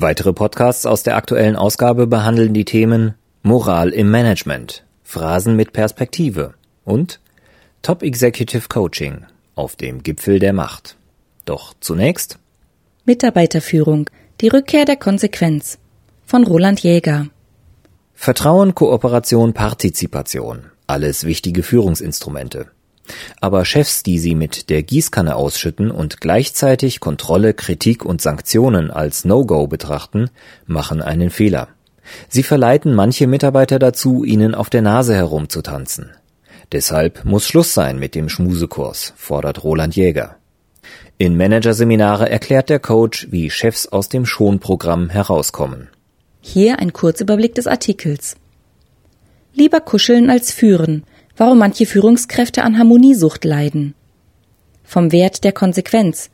Weitere Podcasts aus der aktuellen Ausgabe behandeln die Themen Moral im Management, Phrasen mit Perspektive und Top Executive Coaching auf dem Gipfel der Macht. Doch zunächst Mitarbeiterführung, die Rückkehr der Konsequenz von Roland Jäger. Vertrauen, Kooperation, Partizipation, alles wichtige Führungsinstrumente. Aber Chefs, die sie mit der Gießkanne ausschütten und gleichzeitig Kontrolle, Kritik und Sanktionen als No-Go betrachten, machen einen Fehler. Sie verleiten manche Mitarbeiter dazu, ihnen auf der Nase herumzutanzen. Deshalb muss Schluss sein mit dem Schmusekurs, fordert Roland Jäger. In Managerseminare erklärt der Coach, wie Chefs aus dem Schonprogramm herauskommen. Hier ein Kurzüberblick des Artikels. Lieber kuscheln als führen, warum manche Führungskräfte an Harmoniesucht leiden. Vom Wert der Konsequenz,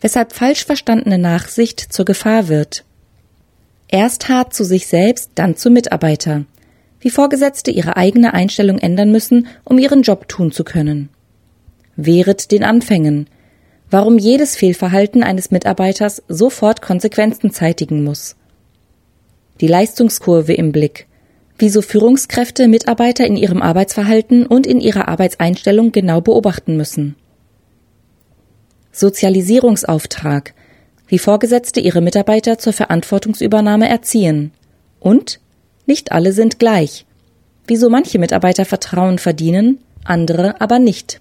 weshalb falsch verstandene Nachsicht zur Gefahr wird. Erst hart zu sich selbst, dann zu Mitarbeiter. Wie Vorgesetzte ihre eigene Einstellung ändern müssen, um ihren Job tun zu können. Wehret den Anfängen. Warum jedes Fehlverhalten eines Mitarbeiters sofort Konsequenzen zeitigen muss. Die Leistungskurve im Blick wieso Führungskräfte Mitarbeiter in ihrem Arbeitsverhalten und in ihrer Arbeitseinstellung genau beobachten müssen. Sozialisierungsauftrag, wie Vorgesetzte ihre Mitarbeiter zur Verantwortungsübernahme erziehen. Und nicht alle sind gleich. Wieso manche Mitarbeiter Vertrauen verdienen, andere aber nicht.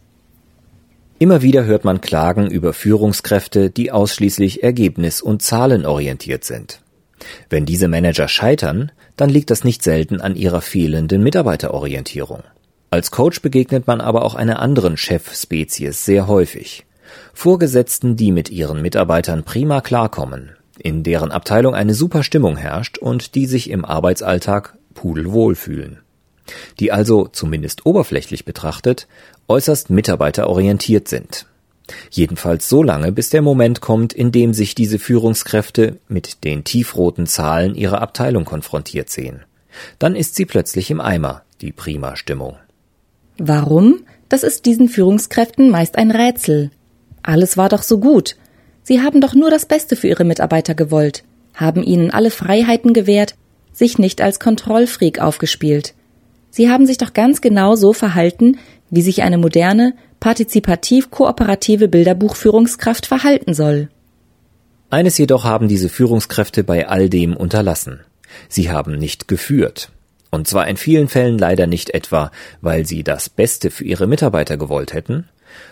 Immer wieder hört man Klagen über Führungskräfte, die ausschließlich ergebnis- und zahlenorientiert sind. Wenn diese Manager scheitern, dann liegt das nicht selten an ihrer fehlenden Mitarbeiterorientierung. Als Coach begegnet man aber auch einer anderen Chefspezies sehr häufig. Vorgesetzten, die mit ihren Mitarbeitern prima klarkommen, in deren Abteilung eine super Stimmung herrscht und die sich im Arbeitsalltag pudelwohl fühlen. Die also, zumindest oberflächlich betrachtet, äußerst mitarbeiterorientiert sind. Jedenfalls so lange, bis der Moment kommt, in dem sich diese Führungskräfte mit den tiefroten Zahlen ihrer Abteilung konfrontiert sehen. Dann ist sie plötzlich im Eimer, die prima Stimmung. Warum? Das ist diesen Führungskräften meist ein Rätsel. Alles war doch so gut. Sie haben doch nur das Beste für ihre Mitarbeiter gewollt, haben ihnen alle Freiheiten gewährt, sich nicht als Kontrollfreak aufgespielt. Sie haben sich doch ganz genau so verhalten, wie sich eine moderne, partizipativ-kooperative Bilderbuchführungskraft verhalten soll. Eines jedoch haben diese Führungskräfte bei all dem unterlassen. Sie haben nicht geführt. Und zwar in vielen Fällen leider nicht etwa, weil sie das Beste für ihre Mitarbeiter gewollt hätten,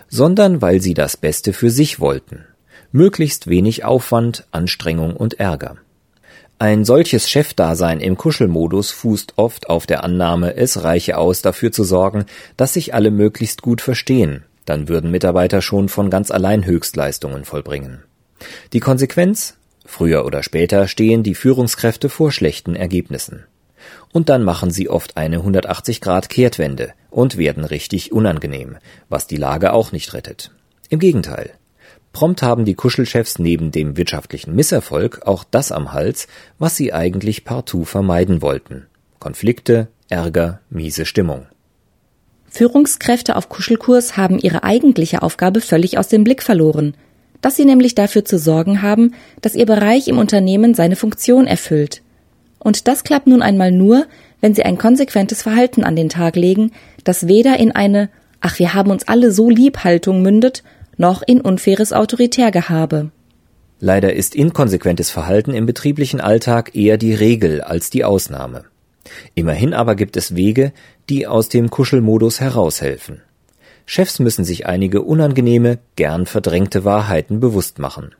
sondern weil sie das Beste für sich wollten. Möglichst wenig Aufwand, Anstrengung und Ärger. Ein solches Chefdasein im Kuschelmodus fußt oft auf der Annahme, es reiche aus, dafür zu sorgen, dass sich alle möglichst gut verstehen, dann würden Mitarbeiter schon von ganz allein Höchstleistungen vollbringen. Die Konsequenz? Früher oder später stehen die Führungskräfte vor schlechten Ergebnissen. Und dann machen sie oft eine 180 Grad Kehrtwende und werden richtig unangenehm, was die Lage auch nicht rettet. Im Gegenteil. Prompt haben die Kuschelchefs neben dem wirtschaftlichen Misserfolg auch das am Hals, was sie eigentlich partout vermeiden wollten. Konflikte, Ärger, miese Stimmung. Führungskräfte auf Kuschelkurs haben ihre eigentliche Aufgabe völlig aus dem Blick verloren, dass sie nämlich dafür zu sorgen haben, dass ihr Bereich im Unternehmen seine Funktion erfüllt. Und das klappt nun einmal nur, wenn sie ein konsequentes Verhalten an den Tag legen, das weder in eine Ach, wir haben uns alle so lieb Haltung mündet, noch in unfaires Autoritärgehabe. Leider ist inkonsequentes Verhalten im betrieblichen Alltag eher die Regel als die Ausnahme. Immerhin aber gibt es Wege, die aus dem Kuschelmodus heraushelfen. Chefs müssen sich einige unangenehme, gern verdrängte Wahrheiten bewusst machen.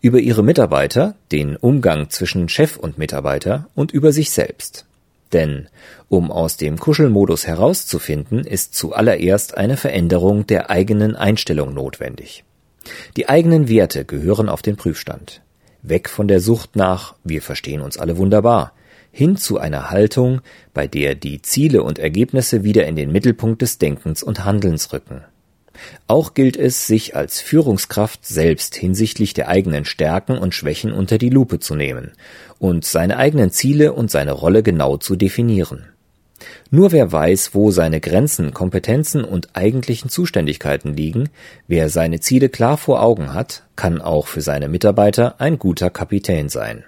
Über ihre Mitarbeiter, den Umgang zwischen Chef und Mitarbeiter und über sich selbst. Denn um aus dem Kuschelmodus herauszufinden, ist zuallererst eine Veränderung der eigenen Einstellung notwendig. Die eigenen Werte gehören auf den Prüfstand. Weg von der Sucht nach wir verstehen uns alle wunderbar, hin zu einer Haltung, bei der die Ziele und Ergebnisse wieder in den Mittelpunkt des Denkens und Handelns rücken. Auch gilt es, sich als Führungskraft selbst hinsichtlich der eigenen Stärken und Schwächen unter die Lupe zu nehmen und seine eigenen Ziele und seine Rolle genau zu definieren. Nur wer weiß, wo seine Grenzen, Kompetenzen und eigentlichen Zuständigkeiten liegen, wer seine Ziele klar vor Augen hat, kann auch für seine Mitarbeiter ein guter Kapitän sein.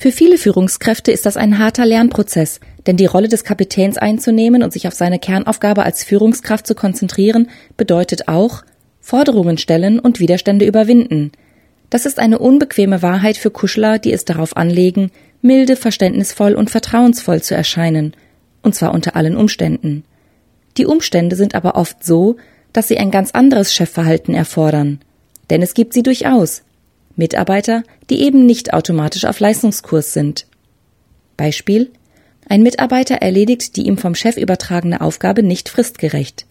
Für viele Führungskräfte ist das ein harter Lernprozess, denn die Rolle des Kapitäns einzunehmen und sich auf seine Kernaufgabe als Führungskraft zu konzentrieren, bedeutet auch Forderungen stellen und Widerstände überwinden. Das ist eine unbequeme Wahrheit für Kuschler, die es darauf anlegen, milde, verständnisvoll und vertrauensvoll zu erscheinen, und zwar unter allen Umständen. Die Umstände sind aber oft so, dass sie ein ganz anderes Chefverhalten erfordern. Denn es gibt sie durchaus. Mitarbeiter, die eben nicht automatisch auf Leistungskurs sind. Beispiel ein Mitarbeiter erledigt die ihm vom Chef übertragene Aufgabe nicht fristgerecht.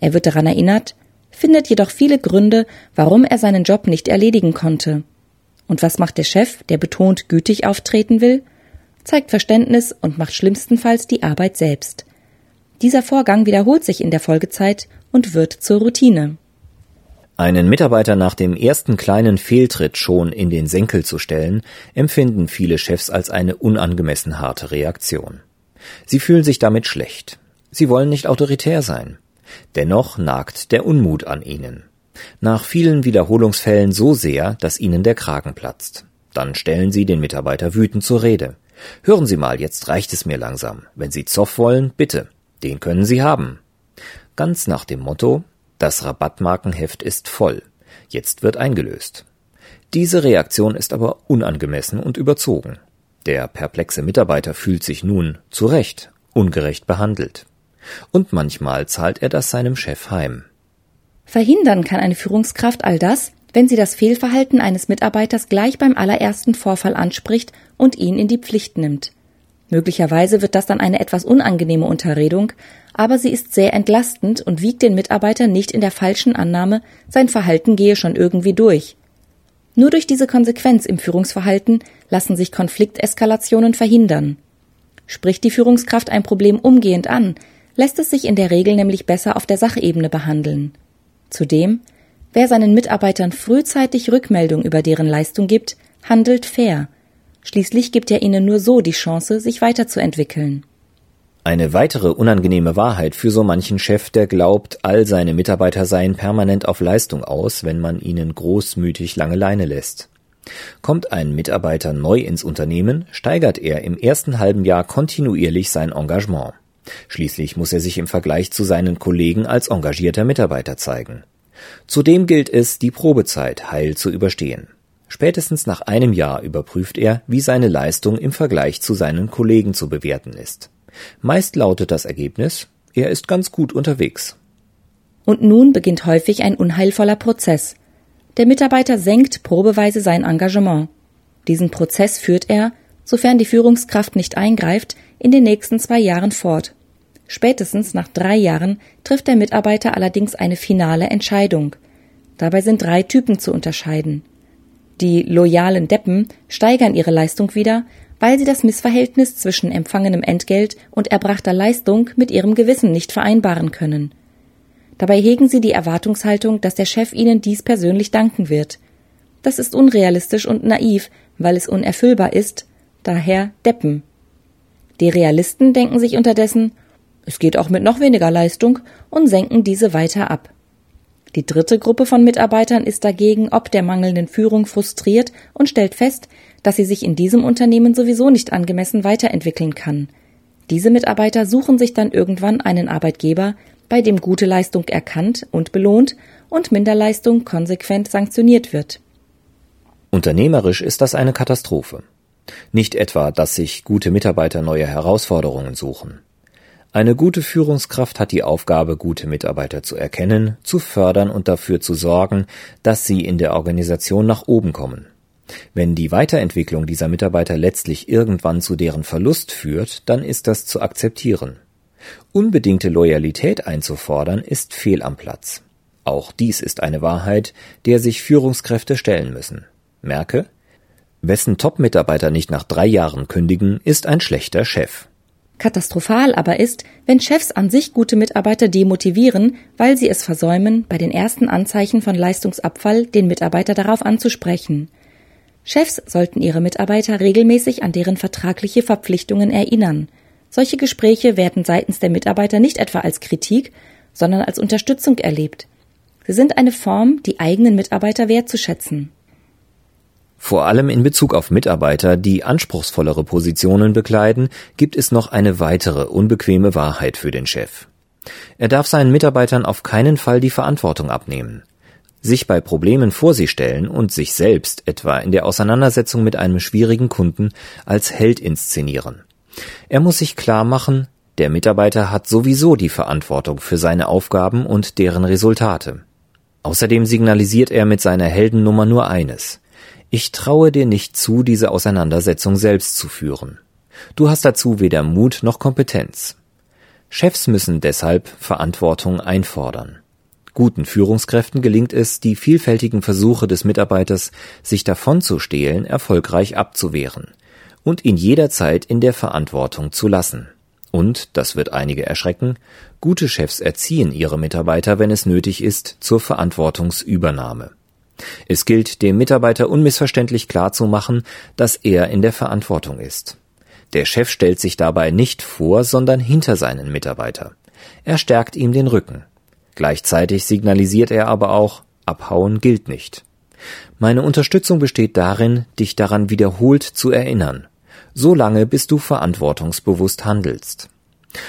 Er wird daran erinnert, findet jedoch viele Gründe, warum er seinen Job nicht erledigen konnte. Und was macht der Chef, der betont gütig auftreten will? Zeigt Verständnis und macht schlimmstenfalls die Arbeit selbst. Dieser Vorgang wiederholt sich in der Folgezeit und wird zur Routine. Einen Mitarbeiter nach dem ersten kleinen Fehltritt schon in den Senkel zu stellen, empfinden viele Chefs als eine unangemessen harte Reaktion. Sie fühlen sich damit schlecht. Sie wollen nicht autoritär sein. Dennoch nagt der Unmut an ihnen. Nach vielen Wiederholungsfällen so sehr, dass ihnen der Kragen platzt. Dann stellen sie den Mitarbeiter wütend zur Rede. Hören Sie mal, jetzt reicht es mir langsam. Wenn Sie Zoff wollen, bitte. Den können Sie haben. Ganz nach dem Motto, das Rabattmarkenheft ist voll. Jetzt wird eingelöst. Diese Reaktion ist aber unangemessen und überzogen. Der perplexe Mitarbeiter fühlt sich nun, zu Recht, ungerecht behandelt. Und manchmal zahlt er das seinem Chef heim. Verhindern kann eine Führungskraft all das, wenn sie das Fehlverhalten eines Mitarbeiters gleich beim allerersten Vorfall anspricht und ihn in die Pflicht nimmt. Möglicherweise wird das dann eine etwas unangenehme Unterredung, aber sie ist sehr entlastend und wiegt den Mitarbeiter nicht in der falschen Annahme, sein Verhalten gehe schon irgendwie durch. Nur durch diese Konsequenz im Führungsverhalten lassen sich Konflikteskalationen verhindern. Spricht die Führungskraft ein Problem umgehend an, lässt es sich in der Regel nämlich besser auf der Sachebene behandeln. Zudem, wer seinen Mitarbeitern frühzeitig Rückmeldung über deren Leistung gibt, handelt fair, Schließlich gibt er ihnen nur so die Chance, sich weiterzuentwickeln. Eine weitere unangenehme Wahrheit für so manchen Chef, der glaubt, all seine Mitarbeiter seien permanent auf Leistung aus, wenn man ihnen großmütig lange Leine lässt. Kommt ein Mitarbeiter neu ins Unternehmen, steigert er im ersten halben Jahr kontinuierlich sein Engagement. Schließlich muss er sich im Vergleich zu seinen Kollegen als engagierter Mitarbeiter zeigen. Zudem gilt es, die Probezeit heil zu überstehen. Spätestens nach einem Jahr überprüft er, wie seine Leistung im Vergleich zu seinen Kollegen zu bewerten ist. Meist lautet das Ergebnis, er ist ganz gut unterwegs. Und nun beginnt häufig ein unheilvoller Prozess. Der Mitarbeiter senkt probeweise sein Engagement. Diesen Prozess führt er, sofern die Führungskraft nicht eingreift, in den nächsten zwei Jahren fort. Spätestens nach drei Jahren trifft der Mitarbeiter allerdings eine finale Entscheidung. Dabei sind drei Typen zu unterscheiden. Die loyalen Deppen steigern ihre Leistung wieder, weil sie das Missverhältnis zwischen empfangenem Entgelt und erbrachter Leistung mit ihrem Gewissen nicht vereinbaren können. Dabei hegen sie die Erwartungshaltung, dass der Chef ihnen dies persönlich danken wird. Das ist unrealistisch und naiv, weil es unerfüllbar ist, daher Deppen. Die Realisten denken sich unterdessen, es geht auch mit noch weniger Leistung und senken diese weiter ab. Die dritte Gruppe von Mitarbeitern ist dagegen ob der mangelnden Führung frustriert und stellt fest, dass sie sich in diesem Unternehmen sowieso nicht angemessen weiterentwickeln kann. Diese Mitarbeiter suchen sich dann irgendwann einen Arbeitgeber, bei dem gute Leistung erkannt und belohnt und Minderleistung konsequent sanktioniert wird. Unternehmerisch ist das eine Katastrophe. Nicht etwa, dass sich gute Mitarbeiter neue Herausforderungen suchen. Eine gute Führungskraft hat die Aufgabe, gute Mitarbeiter zu erkennen, zu fördern und dafür zu sorgen, dass sie in der Organisation nach oben kommen. Wenn die Weiterentwicklung dieser Mitarbeiter letztlich irgendwann zu deren Verlust führt, dann ist das zu akzeptieren. Unbedingte Loyalität einzufordern, ist fehl am Platz. Auch dies ist eine Wahrheit, der sich Führungskräfte stellen müssen. Merke, Wessen Top-Mitarbeiter nicht nach drei Jahren kündigen, ist ein schlechter Chef. Katastrophal aber ist, wenn Chefs an sich gute Mitarbeiter demotivieren, weil sie es versäumen, bei den ersten Anzeichen von Leistungsabfall den Mitarbeiter darauf anzusprechen. Chefs sollten ihre Mitarbeiter regelmäßig an deren vertragliche Verpflichtungen erinnern. Solche Gespräche werden seitens der Mitarbeiter nicht etwa als Kritik, sondern als Unterstützung erlebt. Sie sind eine Form, die eigenen Mitarbeiter wertzuschätzen. Vor allem in Bezug auf Mitarbeiter, die anspruchsvollere Positionen bekleiden, gibt es noch eine weitere unbequeme Wahrheit für den Chef. Er darf seinen Mitarbeitern auf keinen Fall die Verantwortung abnehmen. Sich bei Problemen vor sie stellen und sich selbst, etwa in der Auseinandersetzung mit einem schwierigen Kunden, als Held inszenieren. Er muss sich klar machen, der Mitarbeiter hat sowieso die Verantwortung für seine Aufgaben und deren Resultate. Außerdem signalisiert er mit seiner Heldennummer nur eines. Ich traue dir nicht zu, diese Auseinandersetzung selbst zu führen. Du hast dazu weder Mut noch Kompetenz. Chefs müssen deshalb Verantwortung einfordern. Guten Führungskräften gelingt es, die vielfältigen Versuche des Mitarbeiters, sich davonzustehlen, erfolgreich abzuwehren und ihn jederzeit in der Verantwortung zu lassen. Und, das wird einige erschrecken, gute Chefs erziehen ihre Mitarbeiter, wenn es nötig ist, zur Verantwortungsübernahme. Es gilt, dem Mitarbeiter unmissverständlich klarzumachen, dass er in der Verantwortung ist. Der Chef stellt sich dabei nicht vor, sondern hinter seinen Mitarbeiter. Er stärkt ihm den Rücken. Gleichzeitig signalisiert er aber auch, abhauen gilt nicht. Meine Unterstützung besteht darin, dich daran wiederholt zu erinnern, so lange bis du verantwortungsbewusst handelst.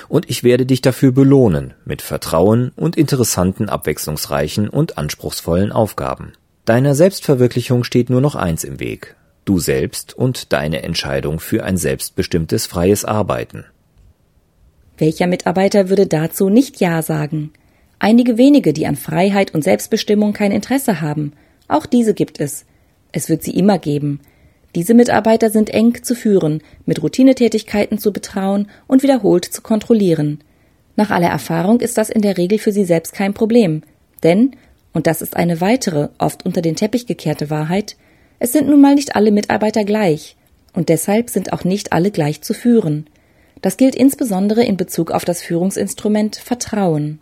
Und ich werde dich dafür belohnen mit Vertrauen und interessanten, abwechslungsreichen und anspruchsvollen Aufgaben. Deiner Selbstverwirklichung steht nur noch eins im Weg, du selbst und deine Entscheidung für ein selbstbestimmtes freies Arbeiten. Welcher Mitarbeiter würde dazu nicht Ja sagen? Einige wenige, die an Freiheit und Selbstbestimmung kein Interesse haben. Auch diese gibt es. Es wird sie immer geben. Diese Mitarbeiter sind eng zu führen, mit Routinetätigkeiten zu betrauen und wiederholt zu kontrollieren. Nach aller Erfahrung ist das in der Regel für sie selbst kein Problem. Denn und das ist eine weitere, oft unter den Teppich gekehrte Wahrheit, es sind nun mal nicht alle Mitarbeiter gleich, und deshalb sind auch nicht alle gleich zu führen. Das gilt insbesondere in Bezug auf das Führungsinstrument Vertrauen.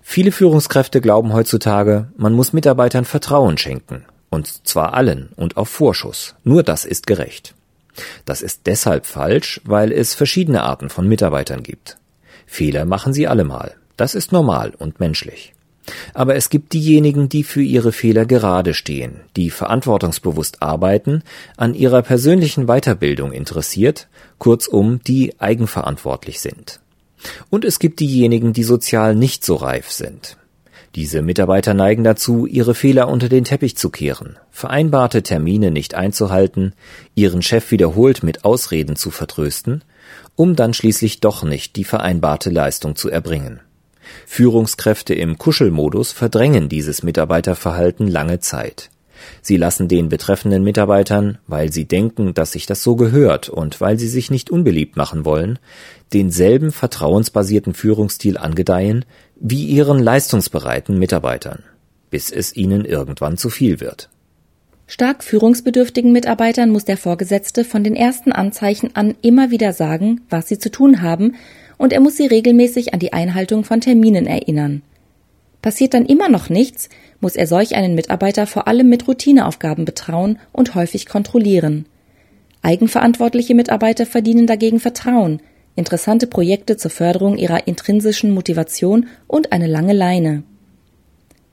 Viele Führungskräfte glauben heutzutage, man muss Mitarbeitern Vertrauen schenken, und zwar allen und auf Vorschuss. Nur das ist gerecht. Das ist deshalb falsch, weil es verschiedene Arten von Mitarbeitern gibt. Fehler machen sie allemal. Das ist normal und menschlich. Aber es gibt diejenigen, die für ihre Fehler gerade stehen, die verantwortungsbewusst arbeiten, an ihrer persönlichen Weiterbildung interessiert, kurzum, die eigenverantwortlich sind. Und es gibt diejenigen, die sozial nicht so reif sind. Diese Mitarbeiter neigen dazu, ihre Fehler unter den Teppich zu kehren, vereinbarte Termine nicht einzuhalten, ihren Chef wiederholt mit Ausreden zu vertrösten, um dann schließlich doch nicht die vereinbarte Leistung zu erbringen. Führungskräfte im Kuschelmodus verdrängen dieses Mitarbeiterverhalten lange Zeit. Sie lassen den betreffenden Mitarbeitern, weil sie denken, dass sich das so gehört und weil sie sich nicht unbeliebt machen wollen, denselben vertrauensbasierten Führungsstil angedeihen wie ihren leistungsbereiten Mitarbeitern, bis es ihnen irgendwann zu viel wird. Stark führungsbedürftigen Mitarbeitern muss der Vorgesetzte von den ersten Anzeichen an immer wieder sagen, was sie zu tun haben und er muss sie regelmäßig an die Einhaltung von Terminen erinnern. Passiert dann immer noch nichts, muss er solch einen Mitarbeiter vor allem mit Routineaufgaben betrauen und häufig kontrollieren. Eigenverantwortliche Mitarbeiter verdienen dagegen Vertrauen, interessante Projekte zur Förderung ihrer intrinsischen Motivation und eine lange Leine.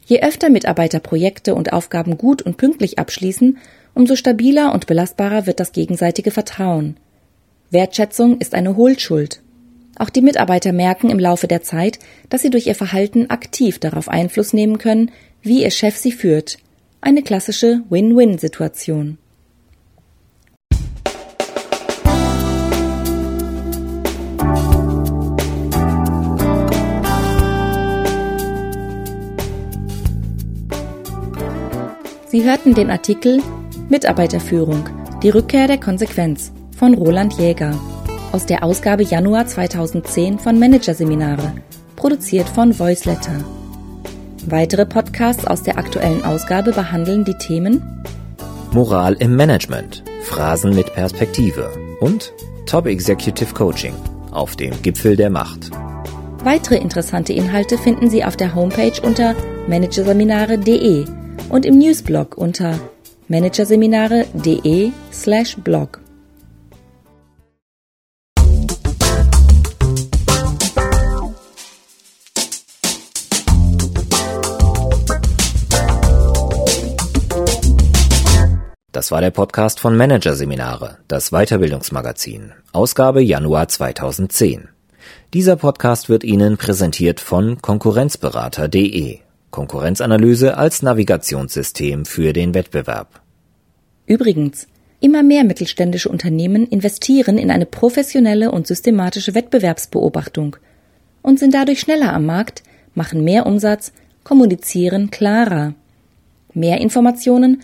Je öfter Mitarbeiter Projekte und Aufgaben gut und pünktlich abschließen, umso stabiler und belastbarer wird das gegenseitige Vertrauen. Wertschätzung ist eine Hohlschuld. Auch die Mitarbeiter merken im Laufe der Zeit, dass sie durch ihr Verhalten aktiv darauf Einfluss nehmen können, wie ihr Chef sie führt. Eine klassische Win-Win-Situation. Sie hörten den Artikel Mitarbeiterführung, die Rückkehr der Konsequenz von Roland Jäger aus der Ausgabe Januar 2010 von Managerseminare, produziert von Voiceletter. Weitere Podcasts aus der aktuellen Ausgabe behandeln die Themen Moral im Management, Phrasen mit Perspektive und Top Executive Coaching auf dem Gipfel der Macht. Weitere interessante Inhalte finden Sie auf der Homepage unter managerseminare.de und im Newsblog unter managerseminare.de Das war der Podcast von Managerseminare, das Weiterbildungsmagazin, Ausgabe Januar 2010. Dieser Podcast wird Ihnen präsentiert von Konkurrenzberater.de. Konkurrenzanalyse als Navigationssystem für den Wettbewerb. Übrigens, immer mehr mittelständische Unternehmen investieren in eine professionelle und systematische Wettbewerbsbeobachtung und sind dadurch schneller am Markt, machen mehr Umsatz, kommunizieren klarer. Mehr Informationen,